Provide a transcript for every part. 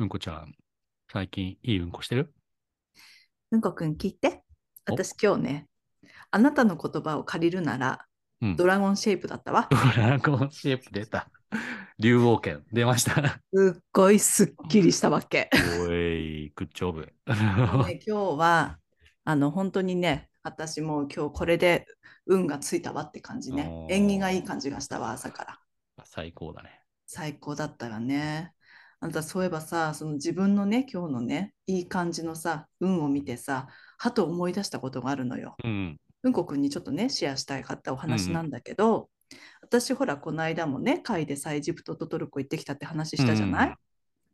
うんこちゃん、最近いいうんこしてる？うんこくん聞いて。お？私今日ね、あなたの言葉を借りるなら、うん。ドラゴンシェイプだったわ。ドラゴンシェイプ出た。竜王剣出ました。すっごいすっきりしたわけ。おい、グッジョブ。もうね、今日は、あの、本当にね、私も今日これで運がついたわって感じねお。ー縁起がいい感じがしたわ、朝から。最高だね。最高だったらね。あんたそういえばさ、その自分のね、今日のね、いい感じのさ、運を見てさ、はと思い出したことがあるのよ。うん。うんこくんにちょっとね、シェアしたいかったお話なんだけど、私ほら、この間もね、会でさ、エジプトとトルコ行ってきたって話したじゃない、うん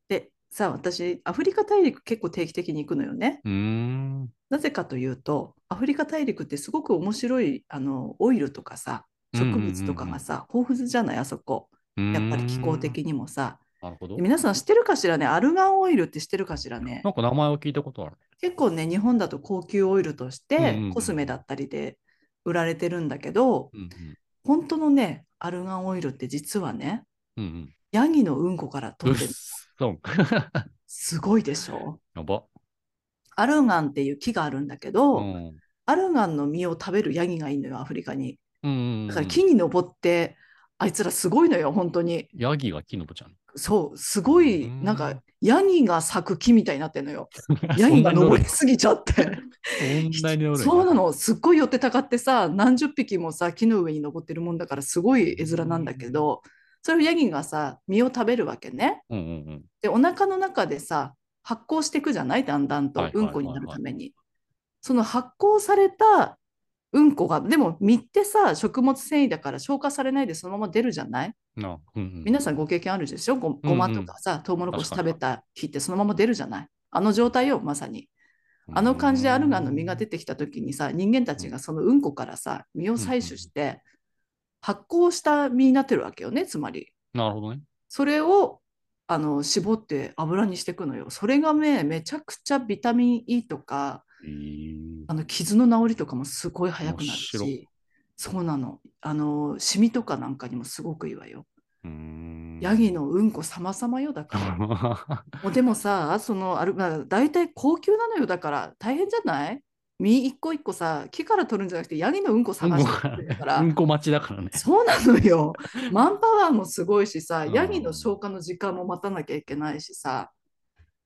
で、さ、私、アフリカ大陸結構定期的に行くのよね。うーん。なぜかというと、アフリカ大陸ってすごく面白いあのオイルとかさ、植物とかがさ、豊富じゃない、あそこ。やっぱり気候的にもさ。なるほどで。皆さん知ってるかしらね、アルガンオイルって知ってるかしらね？な。んか名前を聞いたことある。結構ね、日本だと高級オイルとしうんうんてうんコスメだったりで売られてるんだけど、うん本当のね、アルガンオイルって実はね、うん。うんうん。ヤギのうんこからうっ取ってる。すごいでしょ？やば。アルガンっていう木があるんだけど、うん。アルガンの実を食べるヤギがいるのよ、アフリカに。うんうん。だから木に登って、あいつらすごいのよ、本当に。ヤギが木のぼちゃん。そう、すごい、うんなんか、ヤギが咲く木みたいになってるのよ。ヤギが登りすぎちゃって。そんなに乗るそうな。の、すっごい寄ってたかってさ、何十匹もさ、木の上に登ってるもんだから、すごい絵面なんだけど、それをヤギがさ、実を食べるわけね。うんうんうん。で、お腹の中でさ、発酵していくじゃない？だんだんとうんこになるために。その発酵されたうんこが、でも実ってさ、食物繊維だから消化されないでそのまま出るじゃない？なうんうん。皆さんご経験あるでしょ？ごごまとかさ、トウモロコシ食べた日ってそのまま出るじゃない？あの状態よ、まさに。あの感じでアルガンの実が出てきた時にさ、人間たちがそのうんこからさ、実を採取して、発酵した実になってるわけよね、つまり。なるほどね。それをあの絞って油にしていくのよ。それがね、めちゃくちゃビタミン E とか、えーあの傷の治りとかもすごい早くなるし、そうなの。あの、シミとかなんかにもすごくいいわよ。ヤギのうんこ様々よだから。もうでもさ、そのある、まあ、大体高級なのよだから大変じゃない？実一個一個さ、木から取るんじゃなくてヤギのうんこ探してから。うんこ待ちだからね。そうなのよ。マンパワーもすごいしさ、うんヤギの消化の時間も待たなきゃいけないしさ、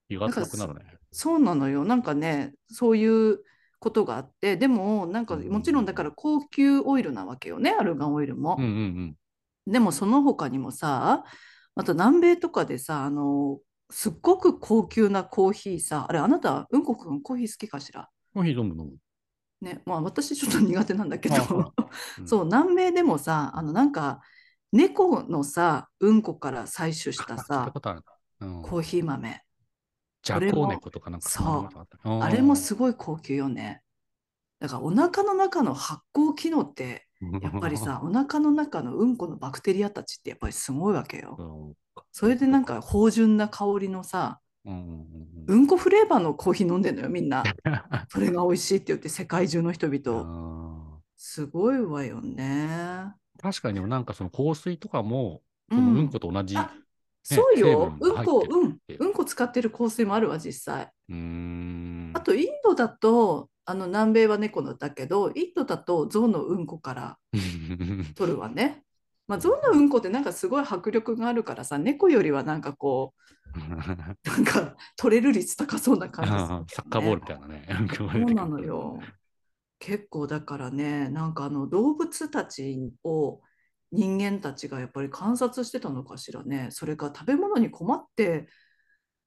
くなるね。そうなのよ。なんかね、そういうことがあって、でも、なんかもちろんだから高級オイルなわけよね、アルガンオイルもうん。うんでもその他にもさ、また南米とかでさ、あの、すっごく高級なコーヒーさ、あれ、あなた、うんこくんコーヒー好きかしら？うん。コーヒー飲む飲む。ね、まあ私ちょっと苦手なんだけど、あうんそう、南米でもさ、あの、なんか、猫のさ、うんこから採取したさ。うん。コーヒー豆。ジャコウネコとかなんかそうあれもすごい高級よね。だからお腹の中の発酵機能って、やっぱりさ、お腹の中のうんこのバクテリアたちってやっぱりすごいわけよ。うんそれでなんか芳醇な香りのさ、うんうんうんうんこフレーバーのコーヒー飲んでんのよ、みんな。それが美味しいって言って世界中の人々。うんすごいわよね。確かになんかその香水とかも、うそのうんんこと同じ。あそうよ。うんこ、うん。うんこ使ってる香水もあるわ、実際。うーん。あと、インドだと、あの南米は猫のだけど、インドだと象のうんこから 取るわね。まあ、象のうんこってなんかすごい迫力があるからさ、猫よりはなんかこう、なんか取れる率高そうな感じねサッカーボールみたいなね。そうなのよ。結構だからね、なんかあの動物たちを人間たちがやっぱり観察してたのかしらね。それか食べ物に困って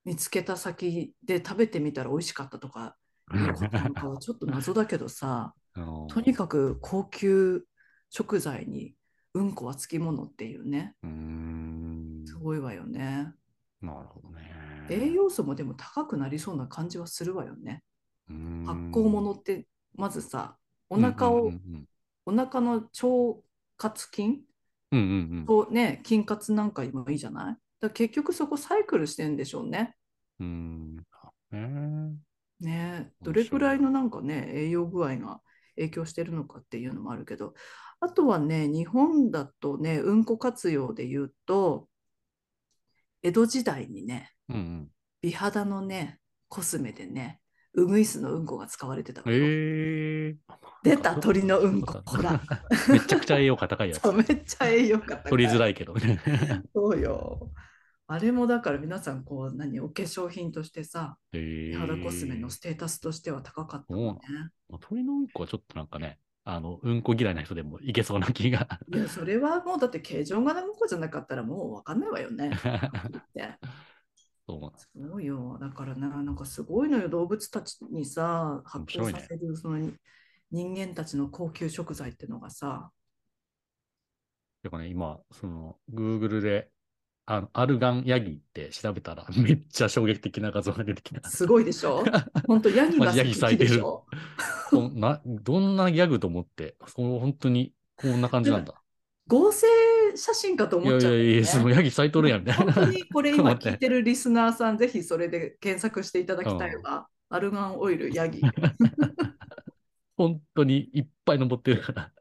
見つけた先で食べてみたら美味しかったとかいうことなのかはちょっと謎だけどさ、うんとにかく高級食材にうんこはつきものっていうね、うーん。すごいわよね。なるほどね。栄養素もでも高くなりそうな感じはするわよね。発酵物ってまずさ、お腹を、うんうんお腹の腸活筋うんうんとね、筋活なんかにもいいじゃない？だから結局そこサイクルしてんでしょうね。うん。うーん。へねどれくらいのなんかね、栄養具合が影響してるのかっていうのもあるけど、あとはね、日本だとね、うんこ活用で言うと、江戸時代にね、えうんうん。美肌のね、コスメでね、ウグイスのうんこが使われてたのよ。ええ出た鳥のうんこ。ほら。めちゃくちゃ栄養価高いやつめっちゃ栄養価高い。取りづらいけどね。そうよ。あれもだから皆さんこう何お化粧品としてさ、え美肌コスメのステータスとしては高かったもんね。鳥のうんこはちょっとなんかね、あの、うんこ嫌いな人でもいけそうな気が。いや、それはもうだって形状がうんこじゃなかったらもう分かんないわよね。そうそうよ。だからな、なんかすごいのよ。動物たちにさ、発面白いね酵させるその人間たちの高級食材ってのがさ、だからね、今、その、Google で、あのアルガンヤギって調べたら、めっちゃ衝撃的な画像が出てきた。すごいでしょ？本当ヤギが好きでしんなどんなギャグと思って、そう本当にこんな感じなんだ。合成写真かといや思っちゃうよね、いやいや、そのヤギ咲いとるやんみたい本当な。にこれ今 聞いてるリスナーさん、ぜひそれで検索していただきたいわ。アルガンオイルヤギ。本当にいっぱい登ってるから。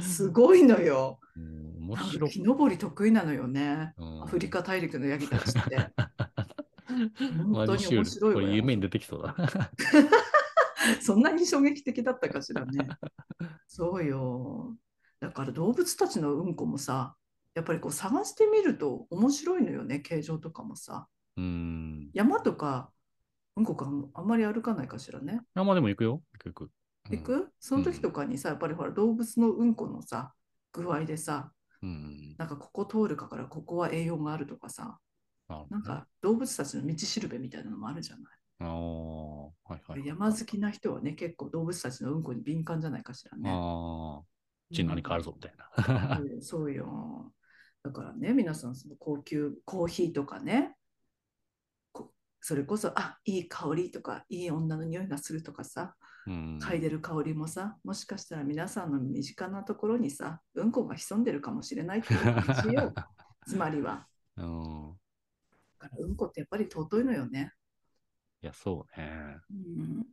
すごいのよ。うん面白い。木登り得意なのよね。うんアフリカ大陸のヤギたちって。本当に面白いわよこれ夢に出てきそうだ。そんなに衝撃的だったかしらね。そうよ。だから動物たちのうんこもさ、やっぱりこう探してみると面白いのよね、形状とかもさ。うん。山とかうんこかあんまり歩かないかしらね。あ、まあでも行くよ。行く行く。うん行く、その時とかにさ、やっぱりほら動物のうんこのさ、具合でさ、うん。なんかここ通るかからここは栄養があるとかさ、ねなんか動物たちの道しるべみたいなのもあるじゃない？ああ、はいはい。山好きな人はね、結構動物たちのうんこに敏感じゃないかしらね。あちに何かあるぞみたいな。うんそうよ。だからね、皆さん、その高級コーヒーとかね、こそれこそ、あいい香りとか、いい女の匂いがするとかさ、うん。嗅いでる香りもさ、もしかしたら皆さんの身近なところにさ、うんこが潜んでるかもしれないっていう話よ。つまりは。うん。だからうんこってやっぱり尊いのよね。いや、そうね。うん、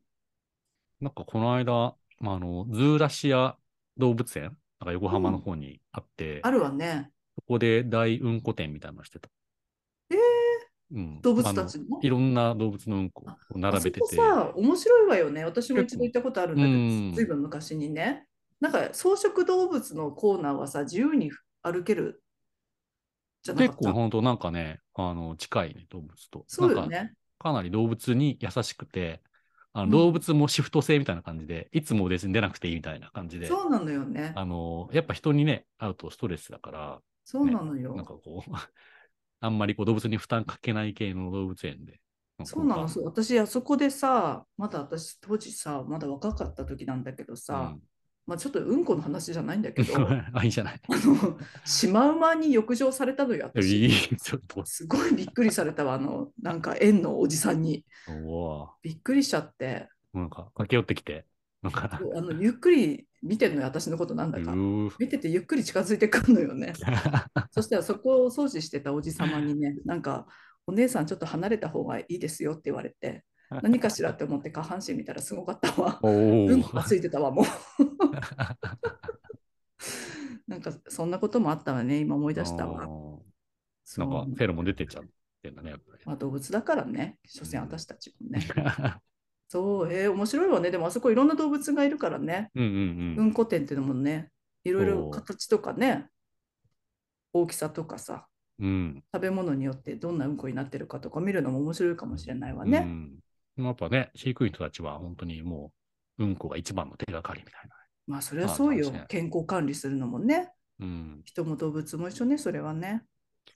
なんかこの間、まあ、あの、ズーラシア動物園、なんか横浜の方にあって、あるわね。そこで大うんこ店みたいなのしてた。えーうん、動物たちあののいろんな動物のうんこを並べてて。あそこさ、面白いわよね。私も一度行ったことあるんだけうんど、ずいぶん昔にね。なんか草食動物のコーナーはさ、自由に歩ける？じゃなかった？結構本当なんかね、あの、近いね、動物と。なんかそうよね。かなり動物に優しくて、あうんの動物もシフト制みたいな感じで、いつも別に出なくていいみたいな感じで、そうなのよね。あの、やっぱ人にね、会うとストレスだから、そうなのよ。なんかこう、あんまりこう動物に負担かけない系の動物園で。そうなの、んそう私、あそこでさ、まだ私、当時さ、まだ若かった時なんだけどさ、まあちょっとうんこの話じゃないんだけど、うんああ、いいじゃない。の、シマウマに浴場されたのよ、私。ちょっと。すごいびっくりされたわ、あの、なんか園のおじさんに。びっくりしちゃって、なんか駆け寄ってきて、あのゆっくり見てんのよ、私のことなんだか。見ててゆっくり近づいてくるのよね。そしたらそこをお掃除してたおじさまにね、なんか、お姉さんちょっと離れた方がいいですよって言われて、何かしら？って思って下半身見たらすごかったわ。おうんこついてたわ、もう。なんかそんなこともあったわね、今思い出したわ。あーそうんなかフェロモン出てっちゃってんだね、やっまあ、動物だからね、所詮私たちもね。ぱそう、えー面白いわね。でもあそこいろんな動物がいるからね。り。うんうんうんこ店っていうのもね、いろいろ形とかね、大きさとかさ、うん。うん。食べ物によってどんなうんこになってるかとか見るのも面白いかもしれないわね。うん。やっぱね、飼育員たちは本当にもう、うんこが一番の手がかりみたいな。まあそれはそうよね。健康管理するのもね。うん。人も動物も一緒ね、それはね。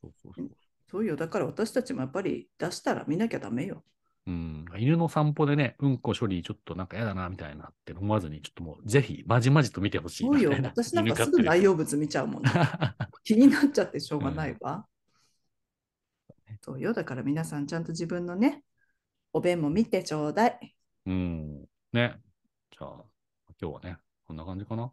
そうそうそう。そうよ。だから私たちもやっぱり出したら見なきゃダメよ。うん、犬の散歩でね、うんこ処理ちょっとなんか嫌だなみたいなって思わずに、ちょっともうぜひまじまじと見てほしいそうよ。私なんかすぐ内容物見ちゃうもんね。気になっちゃってしょうがないわ。そうよ。だから皆さんちゃんと自分のね、お便も見てちょうだい。うん。ね。じゃあ、今日はね、こんな感じかな。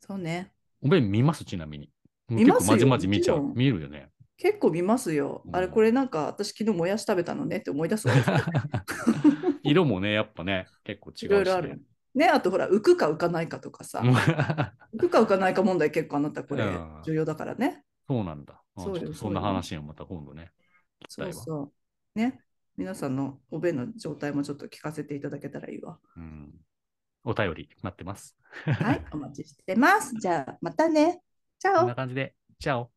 そうね。お便見ます？ちなみに。見ますよ結構まじまじ見ちゃう見るよね。結構見ますよ。あれ、うんこれなんか私昨日もやし食べたのねって思い出すわ。色もね、やっぱね、結構違うし、いろいろある。ね、あとほら、浮くか浮かないかとかさ。浮くか浮かないか問題結構あなたこれうん重要だからね。そうなんだ。あそうそんな話をまた今度ね。そうそう。ね。皆さんのお便の状態もちょっと聞かせていただけたらいいわ。うん。お便り待ってます。はい、お待ちしてます。じゃあ、またね。チャオこんな。感じで、チャオ。